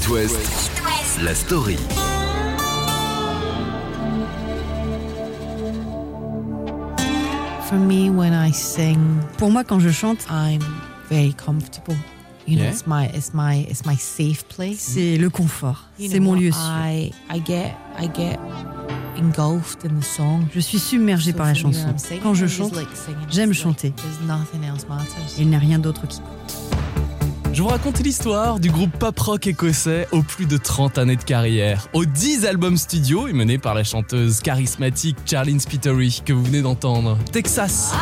It West, la story. For me, when I sing, Pour moi, quand je chante, I'm very comfortable. You know, Yeah. it's my it's my it's my safe place. c'est le confort. You C'est know, mon lieu sûr. I I get I get engulfed in the song. Je suis submergée So par la chanson. Quand je chante, j'aime chanter. There's nothing else matters. il n'y a rien d'autre qui compte. Je vous raconte l'histoire du groupe pop rock écossais aux plus de 30 années de carrière, aux 10 albums studio et menés par la chanteuse charismatique Charlene Spiteri que vous venez d'entendre. Texas.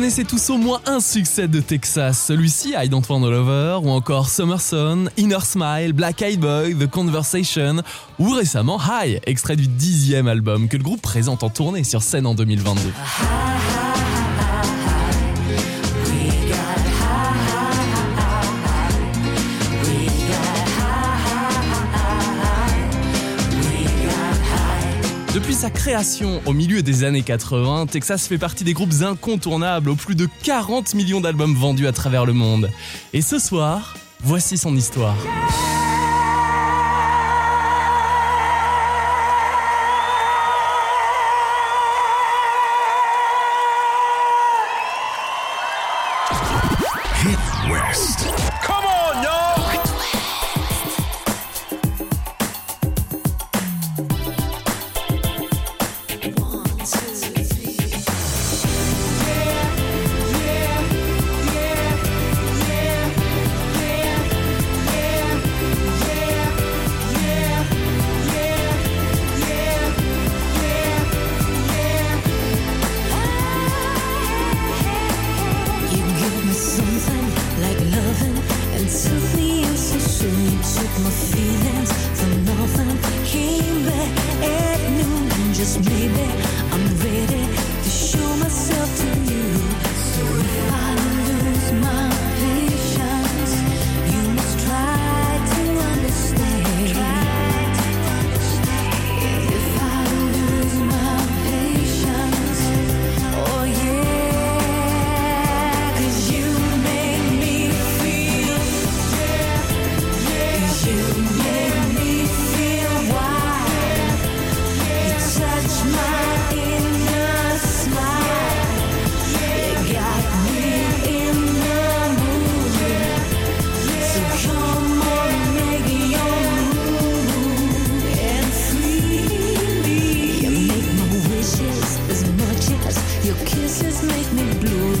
Connaissez tous au moins un succès de Texas, celui-ci I Don't Want a Lover ou encore Summer Sun, Inner Smile, Black Eyed Boy, The Conversation ou récemment High, extrait du dixième album que le groupe présente en tournée sur scène en 2022. Depuis sa création au milieu des années 80, Texas fait partie des groupes incontournables aux plus de 40 millions d'albums vendus à travers le monde. Et ce soir, voici son histoire.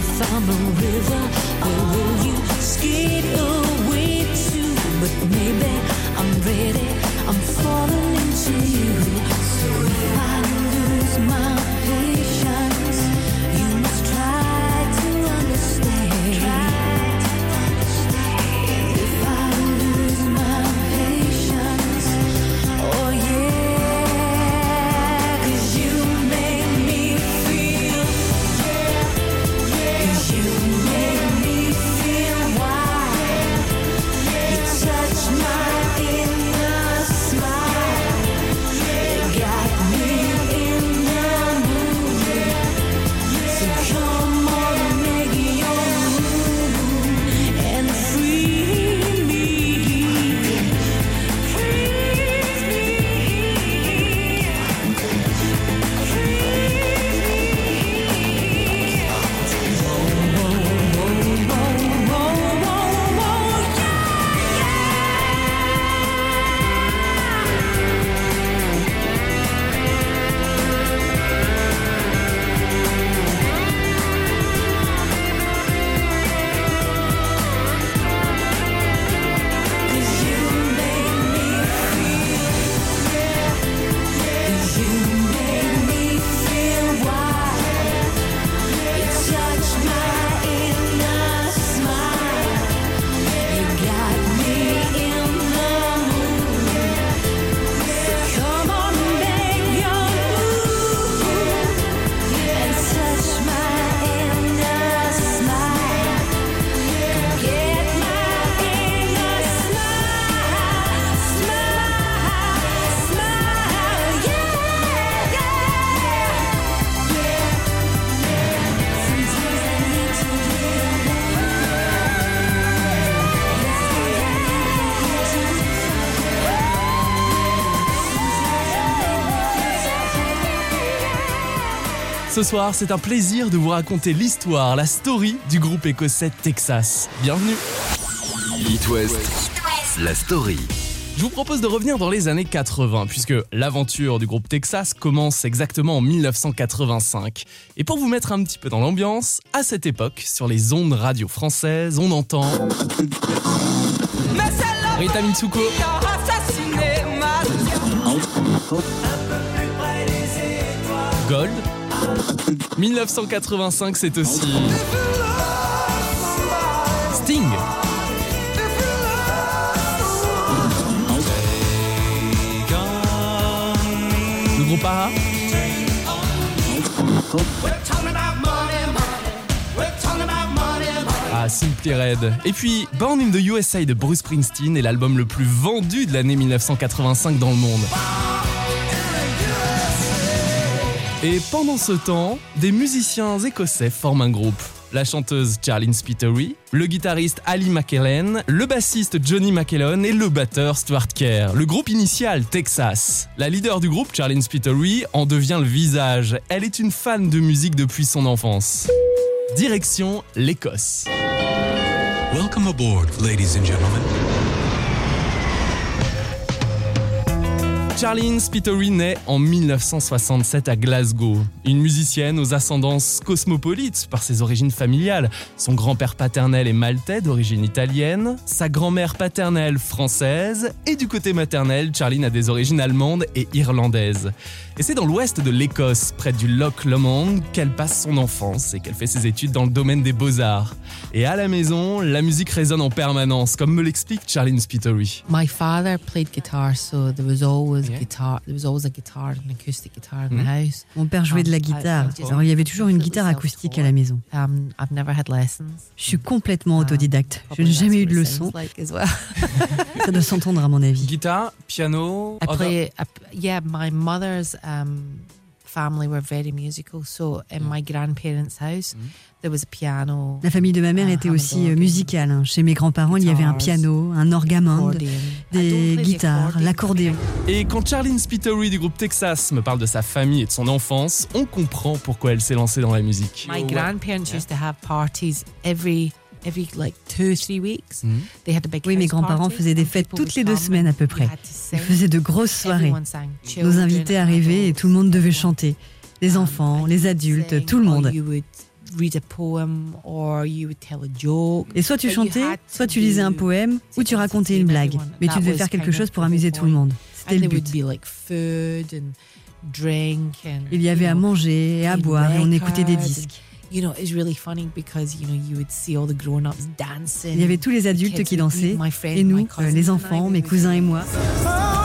Blue. If I'm a river, where will you skate soir, c'est un plaisir de vous raconter l'histoire, la story du groupe écossais Texas. Bienvenue It West, la story. Je vous propose de revenir dans les années 80, puisque l'aventure du groupe Texas commence exactement en 1985. Et pour vous mettre un petit peu dans l'ambiance, à cette époque, sur les ondes radio françaises, on entend Rita Mitsuko, Gold. 1985, c'est aussi Sting. Le groupe AHA. Ah, Simply Red. Et puis, Born in the USA de Bruce Springsteen est l'album le plus vendu de l'année 1985 dans le monde. Et pendant ce temps, des musiciens écossais forment un groupe. La chanteuse Charlene Spittery, le guitariste Ali McKellen, le bassiste Johnny McKellon et le batteur Stuart Kerr. Le groupe initial, Texas. La leader du groupe, Charlene Spittery, en devient le visage. Elle est une fan de musique depuis son enfance. Direction l'Écosse. Welcome aboard, ladies and gentlemen. Charlene Spittery naît en 1967 à Glasgow. Une musicienne aux ascendances cosmopolites par ses origines familiales. Son grand-père paternel est maltais d'origine italienne, sa grand-mère paternelle française, et du côté maternel, Charlene a des origines allemandes et irlandaises. Et c'est dans l'ouest de l'Écosse, près du Loch Lomond, qu'elle passe son enfance et qu'elle fait ses études dans le domaine des beaux-arts. Et à la maison, la musique résonne en permanence, comme me l'explique Charlene Spittery. My father played guitar, so there was always Yeah. guitar. There was always a guitar, an acoustic guitar in the house. Mon père jouait de la guitare. Alors il y avait toujours une guitare acoustique à la maison. Um, I've never had lessons. Je suis complètement Um, autodidacte. Je probably n'ai jamais eu de it leçon. sounds like as well. Ça doit s'entendre à mon avis. Guitare, piano, I other- play. I, yeah, my mother's um, family were very musical. So in my grandparents' house, there was a piano, La famille de ma mère Ah, était aussi euh, musicale. hein. Chez mes grands-parents, il y avait un piano, un orgamande, des the guitares, l'accordéon. Et quand Charlene Spittery du groupe Texas me parle de sa famille et de son enfance, on comprend pourquoi elle s'est lancée dans la musique. My grandparents used to have parties every every like two three weeks. Mhm. They had a big Oui, mes grands-parents faisaient des fêtes toutes les deux semaines à peu près. Ils faisaient de grosses soirées. Nos invités arrivaient et tout le monde devait chanter. Les enfants, les adultes, tout le monde. you would read a poem or you would tell a joke. Et soit tu chantais, soit tu lisais un poème, ou tu racontais une blague. Mais tu devais faire quelque chose pour amuser tout le monde. C'était le but. Il y avait à manger et à boire et on écoutait des disques. You know, it's really funny because you know you would see all the grown-ups dancing. Il y avait tous les adultes qui dansaient, et nous, euh, les enfants, mes cousins et moi. What's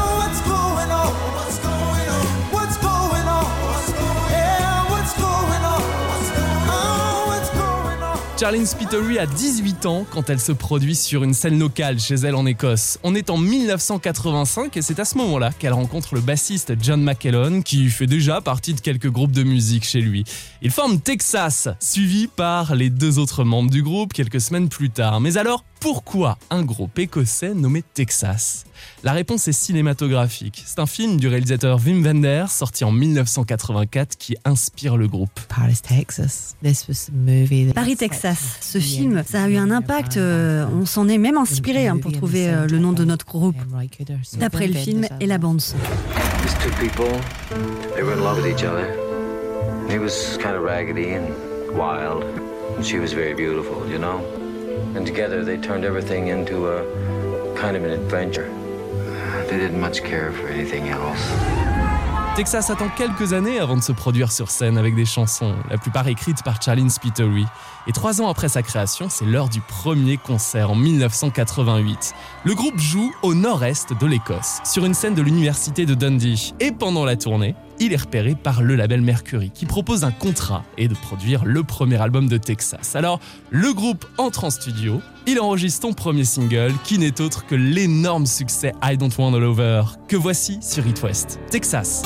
Charlene Spittery a 18 ans quand elle se produit sur une scène locale chez elle en Écosse. On est en 1985 et c'est à ce moment-là qu'elle rencontre le bassiste John McKellon qui fait déjà partie de quelques groupes de musique chez lui. Ils forment Texas, suivi par les deux autres membres du groupe quelques semaines plus tard. Mais alors, pourquoi un groupe écossais nommé Texas? La réponse est cinématographique. C'est un film du réalisateur Wim Wenders sorti en 1984 qui inspire le groupe. Paris, Texas. This was the movie. that- Paris, Texas. Ce film, ça a eu un impact. euh, on s'en est même inspiré hein, pour trouver euh, le nom de notre groupe. D'après le film et la bande son. These two people, they were in love with each other. He was kind of raggedy and wild, and she was very beautiful, you know? And together they turned everything into a kind of an adventure. They didn't much care for anything else. Texas attend quelques années avant de se produire sur scène avec des chansons, la plupart écrites par Charlene Spittery. Et trois ans après sa création, c'est l'heure du premier concert en 1988. Le groupe joue au nord-est de l'Écosse, sur une scène de l'université de Dundee. Et pendant la tournée, il est repéré par le label Mercury, qui propose un contrat et de produire le premier album de Texas. Alors, le groupe entre en studio, il enregistre son premier single, qui n'est autre que l'énorme succès I Don't Want All Over, que voici sur It West. Texas.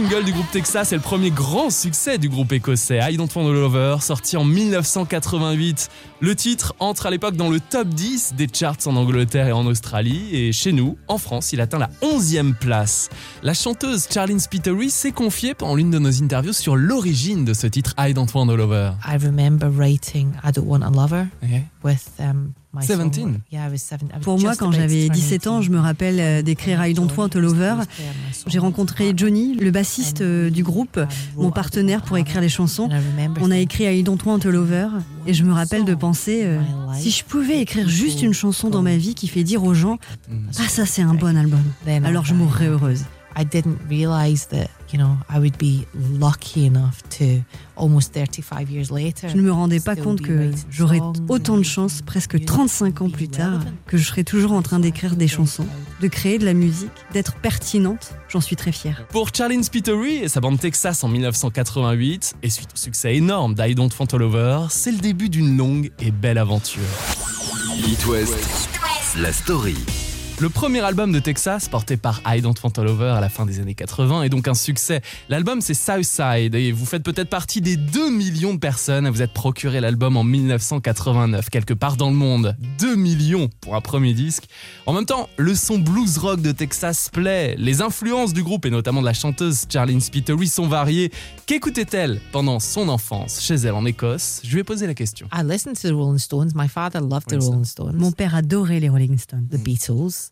Single du groupe Texas est le premier grand succès du groupe écossais I Don't Want a Lover, sorti en 1988. Le titre entre à l'époque dans le top 10 des charts en Angleterre et en Australie, et chez nous, en France, il atteint la 11e place. La chanteuse Charlene Spiteri s'est confiée pendant l'une de nos interviews sur l'origine de ce titre I Don't Want a Lover. I remember writing I Don't Want a Lover with um, 17? song- Yeah, I was seven- I was Pour moi, quand j'avais turn 17 ans, 18. je me rappelle euh, d'écrire I Don't Want a Lover. J'ai rencontré Johnny, le bassiste euh, du groupe, mon partenaire pour écrire les chansons. On a écrit I Don't Want a Lover et je me rappelle de penser euh, si je pouvais écrire juste une chanson dans ma vie qui fait dire aux gens ah ça c'est un bon album. Alors je mourrais heureuse. I didn't realize that, you know, I would be lucky enough to almost 35 years later. Je ne me rendais pas compte que j'aurais autant de and chance, presque music 35 ans plus tard, relevant. que je serais toujours en train d'écrire des chansons, de créer de la musique, d'être pertinente. J'en suis très fière. Pour Charlene Spiteri et sa bande Texas en 1988, et suite au succès énorme d'I Don't Want Lover, c'est le début d'une longue et belle aventure. It West, la story. Le premier album de Texas, porté par I Don't Want a Lover à la fin des années 80, est donc un succès. L'album c'est Southside et vous faites peut-être partie des 2 millions de personnes à vous être procuré l'album en 1989, quelque part dans le monde. 2 millions pour un premier disque. En même temps, le son blues rock de Texas plaît. Les influences du groupe et notamment de la chanteuse Charlene Spiteri sont variées. Qu'écoutait-elle pendant son enfance chez elle en Écosse? Je lui ai posé la question. I listened to the Rolling Stones. My father loved the? Rolling Stones. Mon père adorait les Rolling Stones. the Beatles,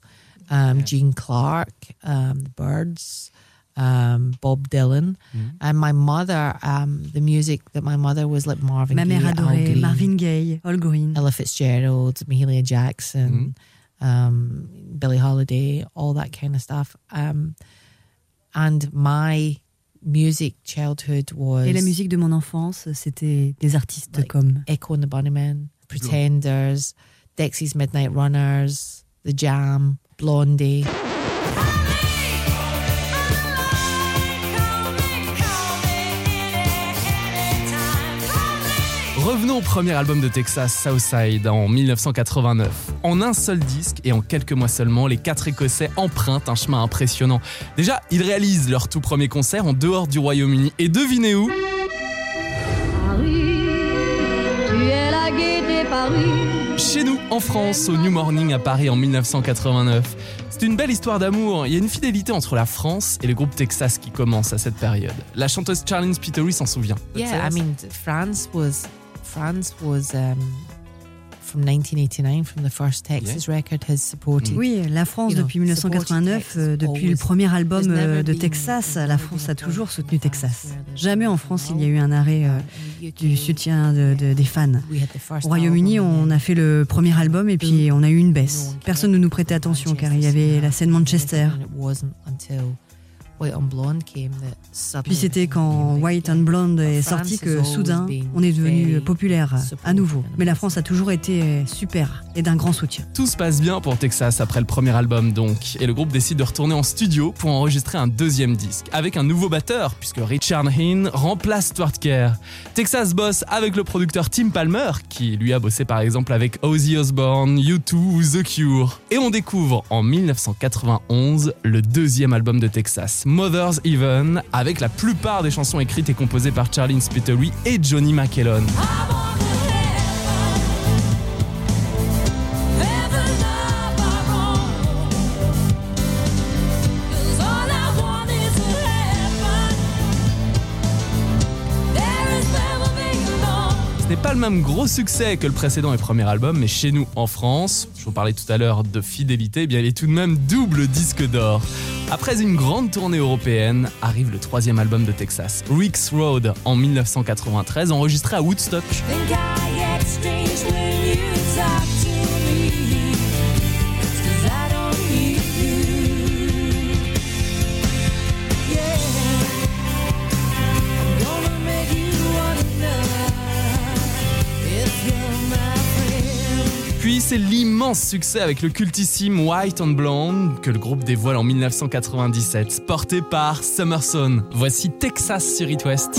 um, Gene Clark, um, the Birds, um, Bob Dylan, and my mother. Um, the music that my mother was like Marvin Ma mère Gaye, Al Green, Marvin Gaye, Al Green. Ella Fitzgerald, Mahalia Jackson, um, Billie Holiday, all that kind of stuff. Um, and my music childhood was Et la musique de mon enfance, c'était des artistes Like- comme Echo and the Bunnymen, Pretenders, Dexy's Midnight Runners, The Jam, Blondie. Revenons au premier album de Texas, Southside, en 1989. En un seul disque et en quelques mois seulement, les quatre Écossais empruntent un chemin impressionnant. Déjà, ils réalisent leur tout premier concert en dehors du Royaume-Uni. Et devinez où? Chez nous, en France, au New Morning à Paris en 1989. C'est une belle histoire d'amour. Il y a une fidélité entre la France et le groupe Texas qui commence à cette période. La chanteuse Charlene Spiteri s'en souvient. Yeah, I mean, France was France was um, from 1989, from the first Texas record, has supported. Oui, la France You know, depuis 1989, supporting euh, depuis le premier album euh, de been- Texas, la France a toujours soutenu in Texas. Jamais en France il y a eu un arrêt euh, in the UK, du soutien de- de- des fans. we had the first Au Royaume-Uni, album, on a fait le premier album et puis on a eu une baisse. Personne ne nous prêtait attention car il y avait la scène Manchester. White on Blonde came that suddenly Puis c'était quand White and Blonde est France sorti has que always soudain been on est devenu populaire à nouveau. and Mais la. France a toujours été super et d'un grand soutien. Tout se passe bien pour Texas après le premier album donc, et le groupe décide de retourner en studio pour enregistrer un deuxième disque, avec un nouveau batteur, puisque Richard Hinn remplace Stuart Kerr. Texas bosse avec le producteur Tim Palmer, qui lui a bossé par exemple avec Ozzy Osbourne, U2 ou The Cure. Et on découvre en 1991 le deuxième album de Texas, Mother's Even, avec la plupart des chansons écrites et composées par Charlene Spiteri et Johnny McKellon. Ce n'est pas le même gros succès que le précédent et premier album, mais chez nous en France, je vous parlais tout à l'heure de fidélité, eh bien il est tout de même double disque d'or. Après une grande tournée européenne, arrive le troisième album de Texas, Rick's Road, en 1993, enregistré à Woodstock. C'est l'immense succès avec le cultissime White on Blonde que le groupe dévoile en 1997, porté par Summerson. Voici Texas sur West.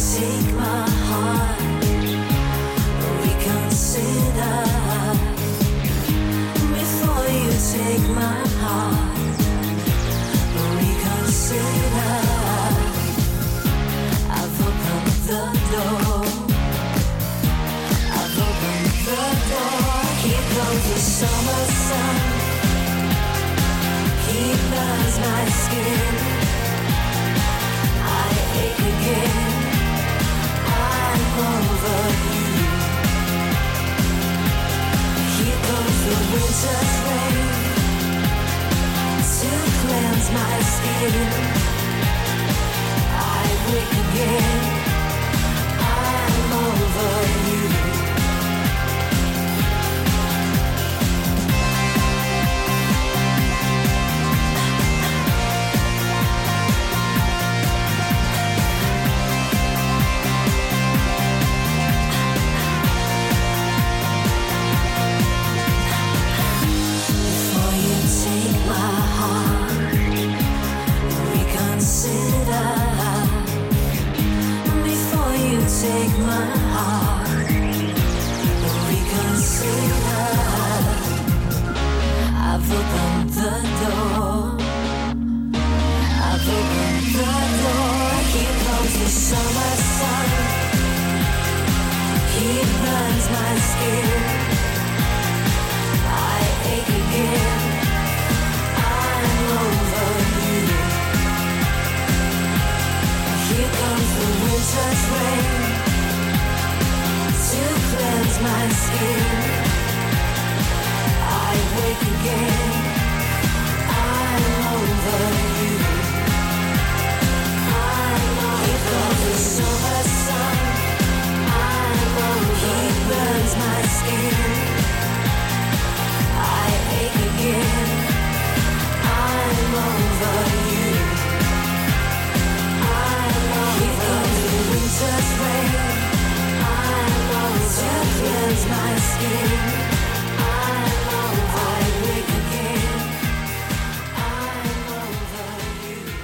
take my heart, reconsider. I ache again. I'm over you. My skin. I wake again.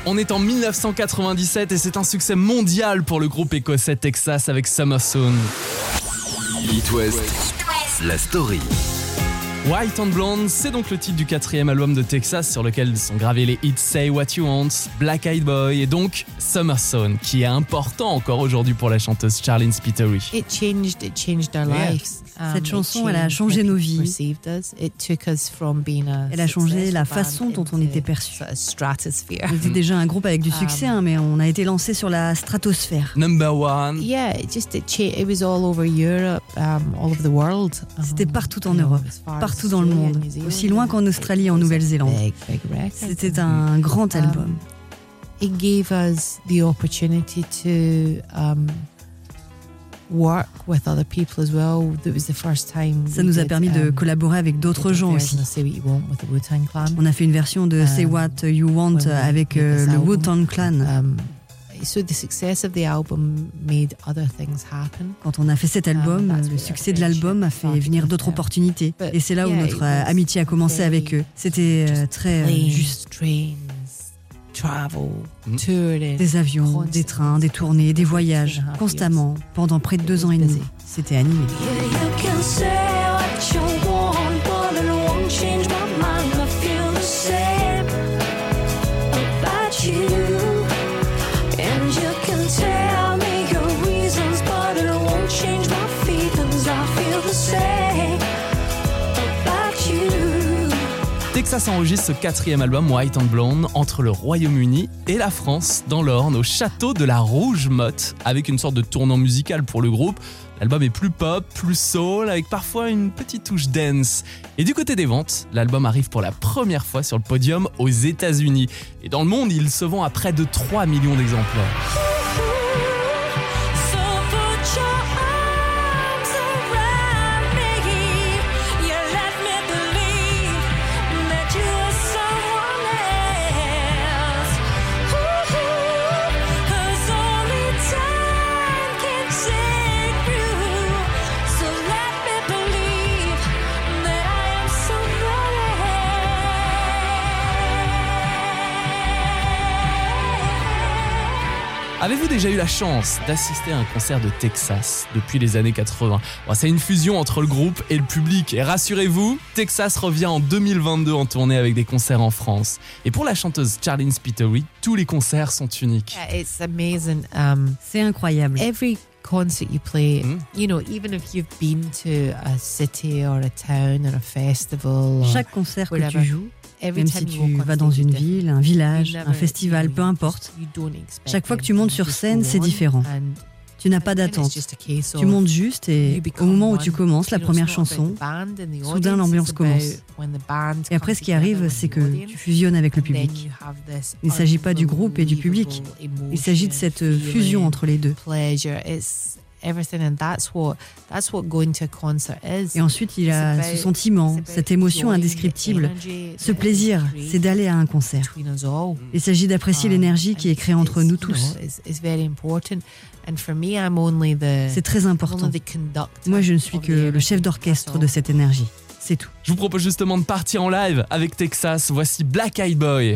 On est en 1997 et c'est un succès mondial pour le groupe écossais Texas avec Summer Soon. It West, la story. White and Blonde, c'est donc le titre du quatrième album de Texas sur lequel sont gravés les hits Say What You Want, Black Eyed Boy et donc Summer Soon, qui est important encore aujourd'hui pour la chanteuse Charlene Spiteri. It changed. It changed our Yeah. lives. Um, Cette chanson, elle a changed changé nos vies. Elle a changé la façon dont on était perçu. On était déjà un groupe avec du succès, hein, mais on a été lancé sur la stratosphère. Number one. Yeah, it just it, cha- it was all over Europe, um, all over the world. C'était Um, partout en Europe, as far as partout dans le Australia monde, and New Zealand. aussi loin qu'en Australie et en It was a Nouvelle-Zélande. C'était un grand Um, album. It gave us the opportunity to um, work with other people as well. That was the first time. Ça nous a did, permis de um, collaborer avec d'autres gens aussi. of Say What You Want with the Wu-Tang Clan. On a fait une version de Say Um, What You Want avec made euh, le album. Wu-Tang Clan. Um, so the success of the album made other things happen. Quand on a fait cet album, Um, le succès de l'album a fait venir d'autres opportunités. Et c'est là où notre euh, amitié a commencé avec eux. C'était euh, très juste. Des avions, des trains, des tournées, des voyages, constamment, pendant près de deux ans et demi. C'était animé. Texas enregistre ce quatrième album White and Blonde entre le Royaume-Uni et la France dans l'Orne au château de la Rouge Motte avec une sorte de tournant musical pour le groupe L'album est plus pop, plus soul, avec parfois une petite touche dance. Et du côté des ventes, l'album arrive pour la première fois sur le podium aux États-Unis. Et dans le monde, il se vend à près de 3 millions d'exemplaires. Avez-vous déjà eu la chance d'assister à un concert de Texas depuis les années 80 Bon, C'est une fusion entre le groupe et le public. Et rassurez-vous, Texas revient en 2022 en tournée avec des concerts en France. Et pour la chanteuse Charlene Spiteri, tous les concerts sont uniques. Yeah, it's amazing. Um, C'est incroyable. every concert you play, Mm. you know, even if you've been to a city or a town or a festival, or Chaque concert que tu joues, même time si tu vas dans une ville, un village, un festival, peu importe, Chaque fois que tu montes sur scène, c'est différent. tu n'as pas d'attente. Tu montes juste et au moment où tu commences la première chanson, soudain l'ambiance commence. et après ce qui arrive, c'est que tu fusionnes avec le public. Il ne s'agit pas du groupe et du public. Il s'agit de cette fusion entre les deux. Everything, and that's what that's what going to a concert is. Et ensuite, il a ce sentiment, cette émotion indescriptible. Ce plaisir, c'est d'aller à un concert. Il s'agit d'apprécier l'énergie qui est créée entre nous tous. C'est très important. Moi, je ne suis que le chef d'orchestre de cette énergie. C'est tout. Je vous propose justement de partir en live avec Texas. Voici Black Eyed Boy.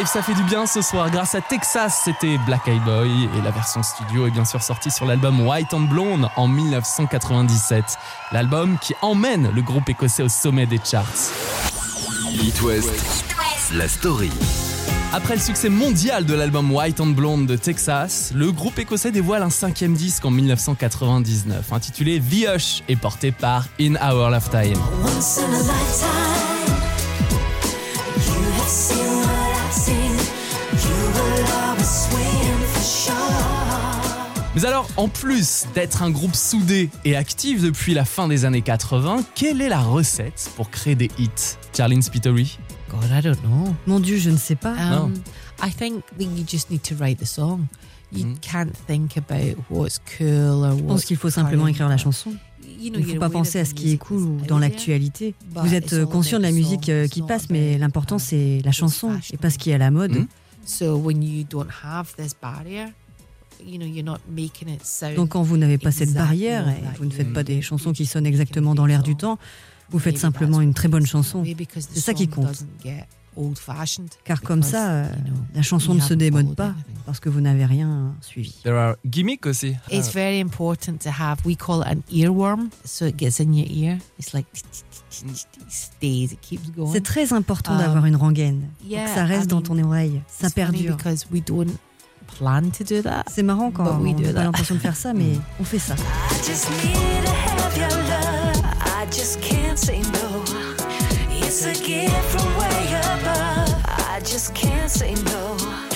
Live, ça fait du bien ce soir. Grâce à Texas, c'était Black Eyed Boy et la version studio est bien sûr sortie sur l'album White and Blonde en 1997. L'album qui emmène le groupe écossais au sommet des charts. It West, la story. Après le succès mondial de l'album White and Blonde de Texas, le groupe écossais dévoile un cinquième disque en 1999, intitulé The Hush et porté par In Our Lifetime. Mais alors, en plus d'être un groupe soudé et actif depuis la fin des années 80, quelle est la recette pour créer des hits? Charlene Spiteri God, I don't know. Mon Dieu, je ne sais pas. Um, I think that you just need to write the song. You Mm. can't think about what's cool or Je pense what's qu'il faut simplement écrire la chanson. Il ne faut pas penser à of ce the qui est cool ou dans l'actualité. Vous êtes euh, conscient de la musique song, euh, qui passe, about mais l'important c'est la chanson et pas ce qui est à la mode. Mm. So when you don't have this barrier, Donc quand vous n'avez pas cette barrière et vous ne faites pas des chansons qui sonnent exactement dans a l'air du temps, vous faites simplement une très bonne chanson. C'est ça qui compte. Car comme ça, euh, la chanson ne se démode pas parce que vous n'avez rien suivi. There are gimmicks aussi. It's Ah. very important to have. We call it an earworm, so it gets in your ear. It's like it stays. It keeps going. C'est très important Um, d'avoir une rengaine. pour yeah, que ça reste dans ton oreille. Ça perdure. because we don't plan to do that. C'est marrant quand on do n'a pas that. l'intention de faire ça, mais on fait ça. I just need to have your love. I just can't say no. It's a gift from way above. I just can't say no.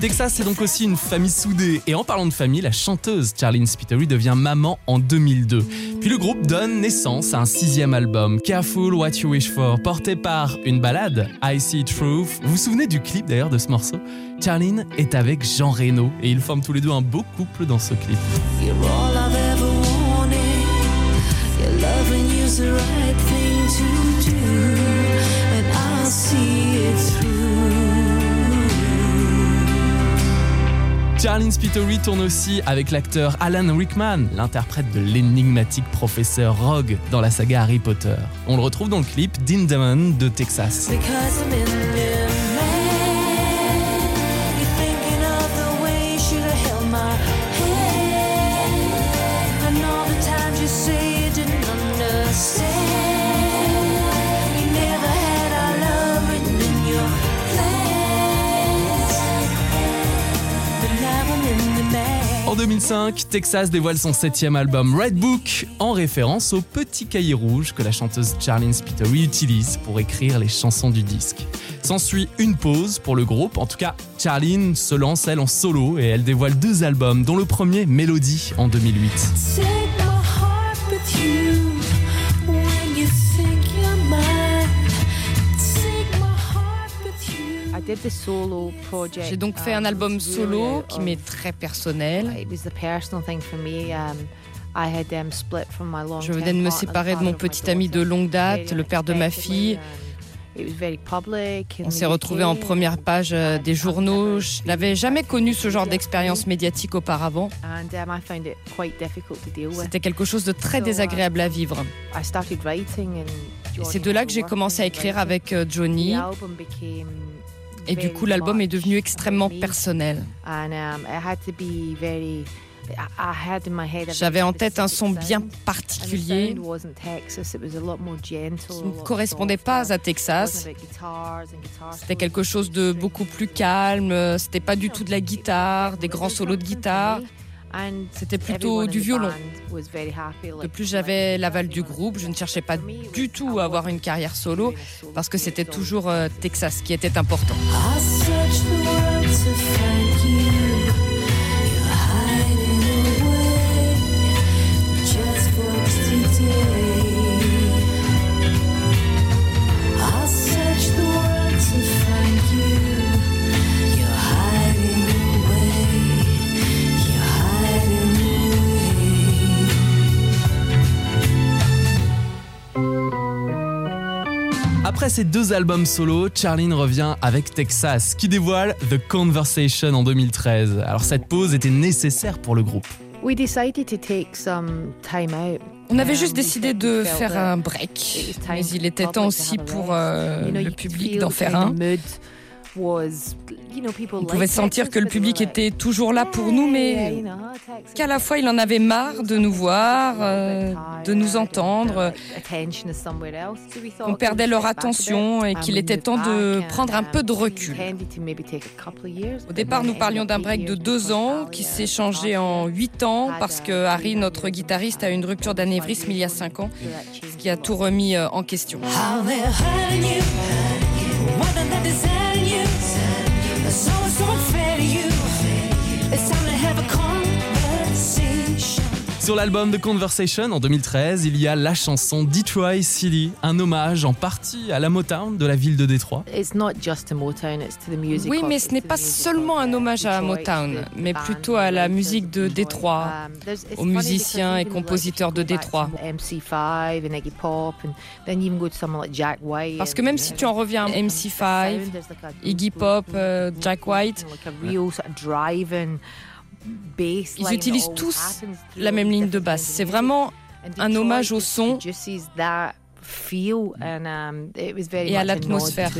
Texas, c'est donc aussi une famille soudée. Et en parlant de famille, la chanteuse Charlene Spiteri devient maman en 2002. Puis le groupe donne naissance à un sixième album, Careful What You Wish For, porté par une balade, I See Truth. Vous vous souvenez du clip d'ailleurs de ce morceau? Charlene est avec Jean Reno et ils forment tous les deux un beau couple dans ce clip. You're Charlene Spiteri tourne aussi avec l'acteur Alan Rickman, l'interprète de l'énigmatique professeur Rogue dans la saga Harry Potter. On le retrouve dans le clip Dean de Texas. En 2005, Texas dévoile son septième album Red Book en référence au petit cahier rouge que la chanteuse Charlene Spiteri utilise pour écrire les chansons du disque. S'ensuit une pause pour le groupe, en tout cas Charlene se lance elle en solo et elle dévoile deux albums dont le premier Melody en 2008. J'ai donc fait um, un album really solo qui m'est très personnel. It was the personal thing for me. Um, um, Je venais de me séparer de mon petit ami de longue date, le père de ma fille. On s'est retrouvés en première page euh, des journaux. Je n'avais jamais connu ce genre d'expérience médiatique auparavant. um, C'était quelque chose de très désagréable à vivre. C'est de là que j'ai commencé à écrire avec euh, Johnny. Et du coup, l'album est devenu extrêmement personnel. J'avais en tête un son bien particulier qui ne correspondait pas à Texas. C'était quelque chose de beaucoup plus calme. C'était pas du tout de la guitare, des grands solos de guitare. C'était plutôt du violon. De plus, j'avais l'aval du groupe. Je ne cherchais pas du tout à avoir une carrière solo parce que c'était toujours euh, Texas qui était important. Après ces deux albums solo, Charlene revient avec Texas, qui dévoile The Conversation en 2013. Alors cette pause était nécessaire pour le groupe. We decided to take some time out. On avait Um, juste we décidé de faire un break, mais il était temps aussi pour euh, le public d'en faire un. Mood was, you know, people On pouvait sentir que le public était toujours là pour nous, "Hey, mais you know, Texas, qu'à la fois il en avait marre de nous voir, euh, de nous entendre, qu'on okay, perdait leur attention et and qu'il était temps de prendre un and, peu de recul. intended to maybe take a couple of years, Au départ, nous parlions d'un break de deux ans qui uh, s'est changé en huit ans parce que Harry, notre guitariste, a eu une rupture d'anévrisme il y a cinq ans, ce qui a tout remis euh, en question. Sur l'album The Conversation en 2013, il y a la chanson Detroit City, un hommage en partie à la Motown de la ville de Détroit. It's not just to Motown, it's to the music Oui, mais it's ce n'est pas seulement un hommage à Detroit, Motown, the mais plutôt à la musique de Detroit. Détroit, Um, aux musiciens et compositeurs de Détroit. to MC5 and Iggy Pop, and then you even go to someone like Jack White. Parce que même si tu en reviens à the MC5, sound, there's like a Iggy Pop, euh, Jack White, ils utilisent tous la même ligne de basse. C'est vraiment un hommage au son um, et à l'atmosphère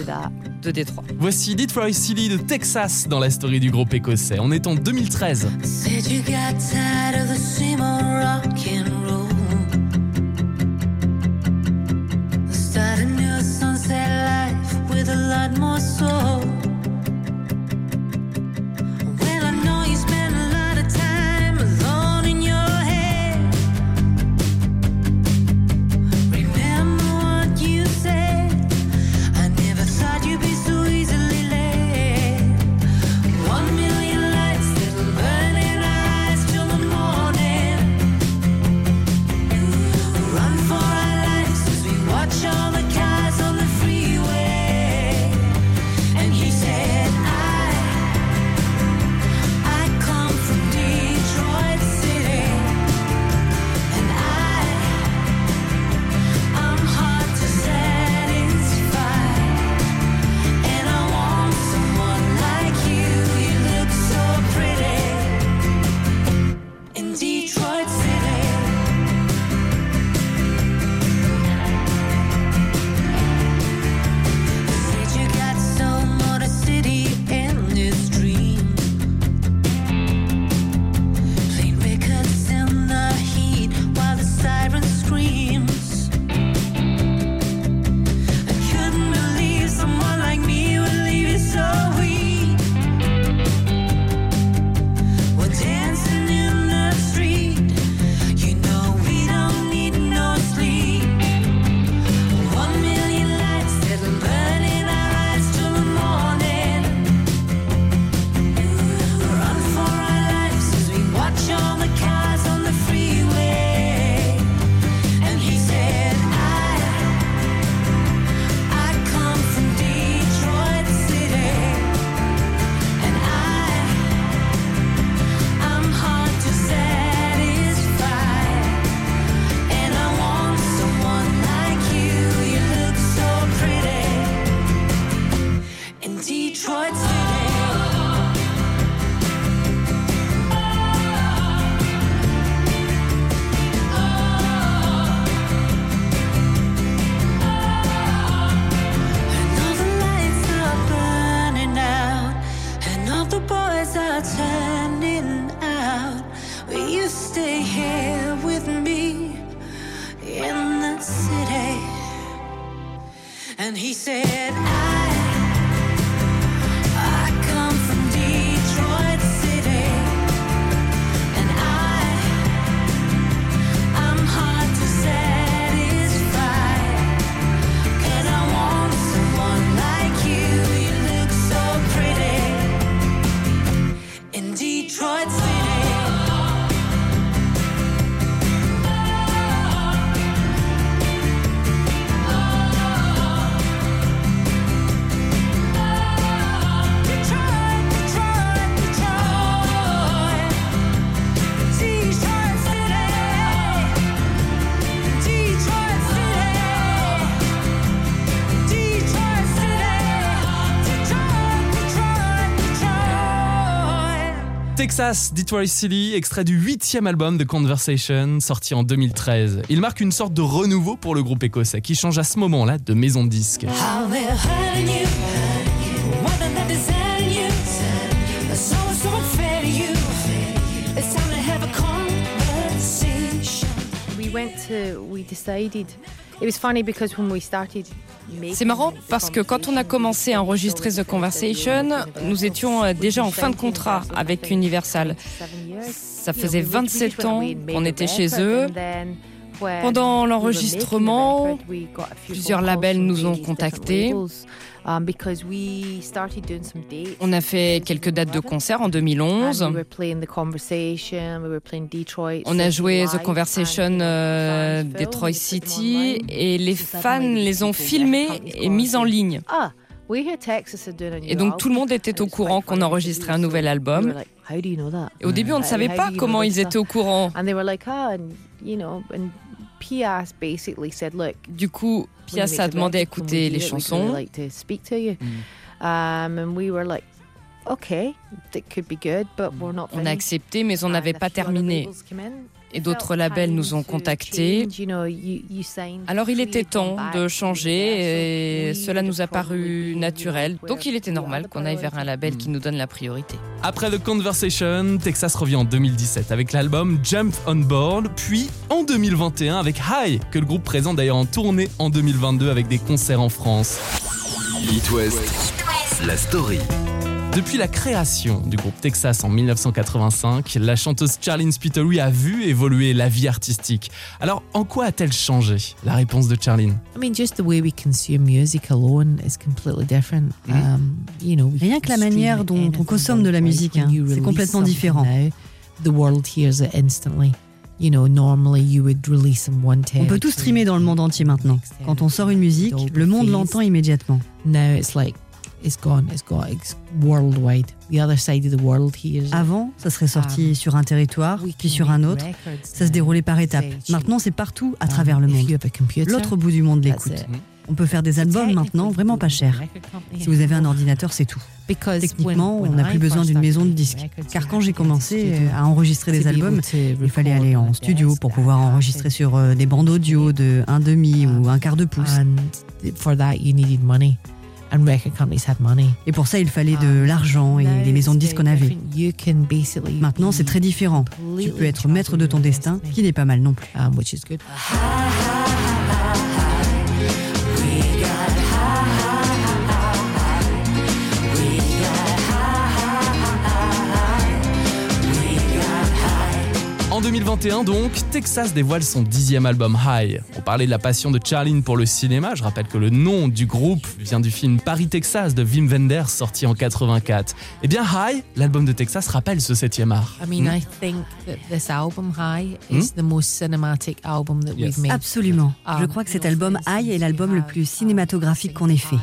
de Détroit. Voici Detroit City de Texas dans la story du groupe écossais. On est en 2013. Said you got tired of the same old rock and roll. Start a new sunset life with a lot more soul. Texas, Detroit City, extrait du huitième album de Conversation, sorti en 2013. Il marque une sorte de renouveau pour le groupe écossais, qui change à ce moment-là de maison de disque. We went to, we decided, C'est marrant parce que quand on a commencé à enregistrer The Conversation, nous étions euh, déjà en fin de contrat avec Universal. Ça faisait 27 ans qu'on était chez eux. Pendant l'enregistrement, plusieurs labels nous ont contactés. On a fait quelques dates de concert en 2011. On a joué The Conversation euh, Detroit City et les fans les ont filmés et mis en ligne. Et donc tout le monde était au courant qu'on enregistrait un nouvel album. Et au début, on ne savait pas comment ils étaient au courant. Du coup, Pias a demandé à écouter les chansons. On a accepté, mais on n'avait pas terminé. Et d'autres labels nous ont contactés. Alors il était temps de changer et cela nous a paru naturel. Donc il était normal qu'on aille vers un label qui nous donne la priorité. Après The Conversation, Texas revient en 2017 avec l'album Jump on Board, puis en 2021 avec High, que le groupe présente d'ailleurs en tournée en 2022 avec des concerts en France. It West, la story. Depuis la création du groupe Texas en 1985, la chanteuse Charlene Spiteri a vu évoluer la vie artistique. Alors, en quoi a-t-elle changé? La réponse de Charlene. I mean, just the way we consume music alone is completely different. Um, you know, we Rien que la manière dont on consomme de la musique, hein, c'est complètement différent. now, the world hears it instantly. You know, normally you would release in one On peut tout streamer dans le monde entier maintenant. Quand on sort une musique, le monde l'entend immédiatement. Now it's like it's gone, it's gone, it's worldwide. The other side of the world hears it. Avant, ça serait sorti sur un territoire, puis sur un autre. Ça se déroulait par étapes. Maintenant, c'est partout à travers le monde. L'autre bout du monde l'écoute. On peut faire des albums maintenant vraiment pas chers. Si vous avez un ordinateur, c'est tout. Techniquement, on n'a plus besoin d'une maison de disques. Car quand j'ai commencé euh, à enregistrer des albums, il fallait aller en studio pour pouvoir enregistrer sur euh, des bandes audio de un demi ou un quart de pouce. Et pour ça, il fallait de l'argent et les maisons de disques qu'on avait. You can basically Maintenant, c'est très différent. Tu peux être maître de ton destin, qui n'est pas mal non plus. En 2021 donc, Texas dévoile son dixième album High. On parlait de la passion de Charlene pour le cinéma, je rappelle que le nom du groupe vient du film Paris Texas de Wim Wenders sorti en 84. Eh bien High, l'album de Texas rappelle ce septième art. I mean, Hmm? I think that this album High is the most cinematic album that Yes. we've made. Absolument. Je Um, crois que cet album High est l'album we le have, plus um, cinématographique qu'on ait fait.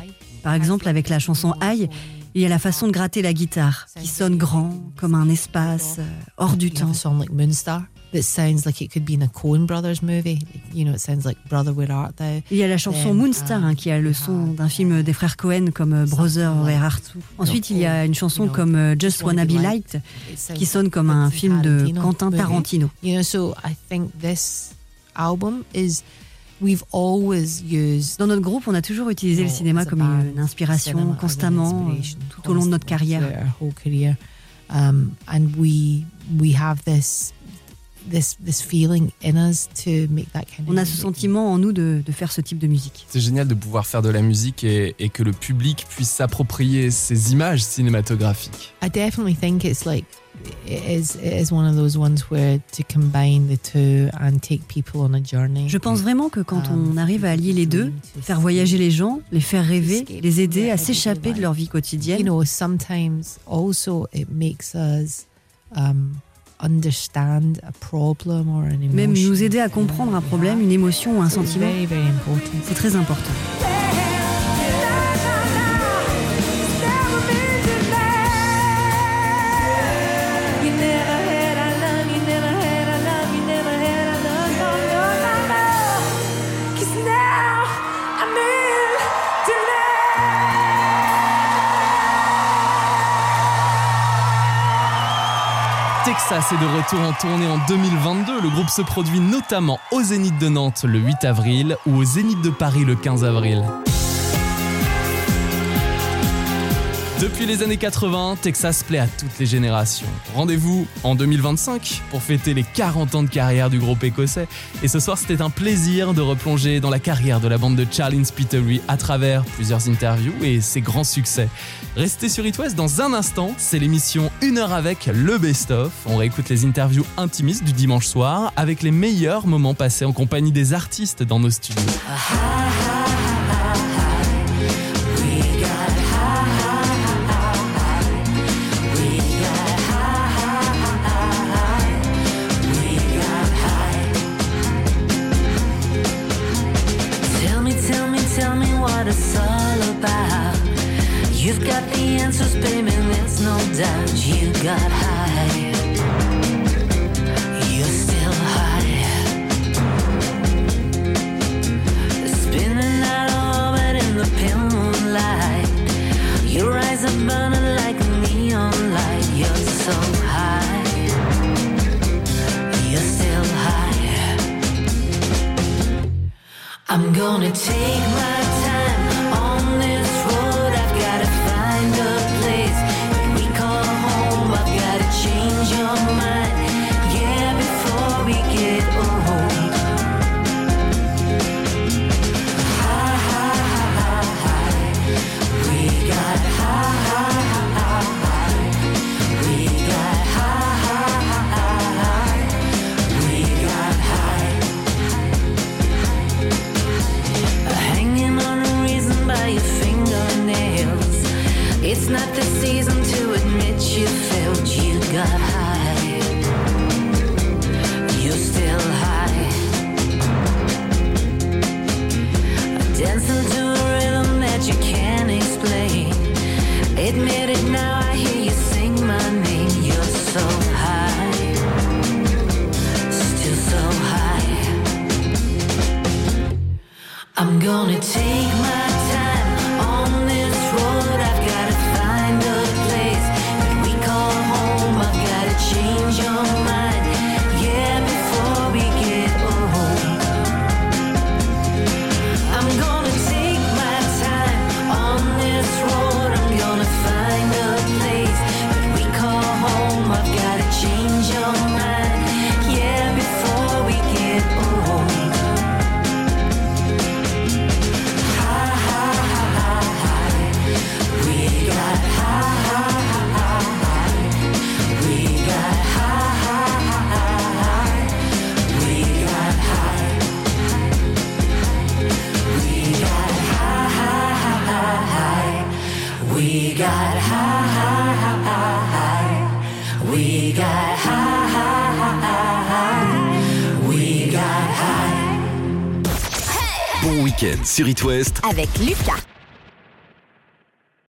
Par exemple, avec la chanson High, il y a la façon de gratter la guitare, qui sonne grand, comme un espace euh, hors du You have temps. a song like Moonstar that sounds like it could be in a Coen Brothers movie. You know, it sounds like Brother Where Art Thou. Il y a la chanson Moonstar hein, qui a le son d'un film des frères Cohen comme euh, Brother Where Art Thou. Ensuite, il y a une chanson comme euh, Just Wanna Be sounds qui sonne comme like un a film de Quentin. Tarantino. You know, so I think this album is we've always used Dans notre groupe, on a toujours utilisé le cinéma comme une inspiration constamment euh, tout au long de notre carrière. throughout our whole career, um, and we we have this this this feeling in us to make that kind of. On a ce sentiment en nous de, de faire ce type de musique. C'est génial de pouvoir faire de la musique et, et que le public puisse s'approprier ces images cinématographiques. I definitely think it's like it is it is one of those ones where to combine the two and take people on a journey. Je pense vraiment que quand on arrive à allier les deux, faire voyager les gens, les faire rêver, les aider à s'échapper de leur vie you quotidienne, know, sometimes also it makes us um, understand a problem or an emotion. même nous aider à comprendre un problème, une émotion ou un sentiment, c'est très important. Texas est de retour en tournée en 2022. Le groupe se produit notamment au Zénith de Nantes le 8 avril ou au Zénith de Paris le 15 avril. Depuis les années 80, Texas plaît à toutes les générations. Rendez-vous en 2025 pour fêter les 40 ans de carrière du groupe écossais. Et ce soir, c'était un plaisir de replonger dans la carrière de la bande de Charlie Spittery à travers plusieurs interviews et ses grands succès. Restez sur It dans un instant, c'est l'émission Une heure avec le best-of. On réécoute les interviews intimistes du dimanche soir avec les meilleurs moments passés en compagnie des artistes dans nos studios. Tell got the answers, baby, there's no doubt. You got high. You're still high. Spinning out of orbit in the pale moonlight. Your eyes are burning like a neon light. You're so high. You're still high. I'm gonna take my not the season to admit you failed. You got high. Avec Lucas.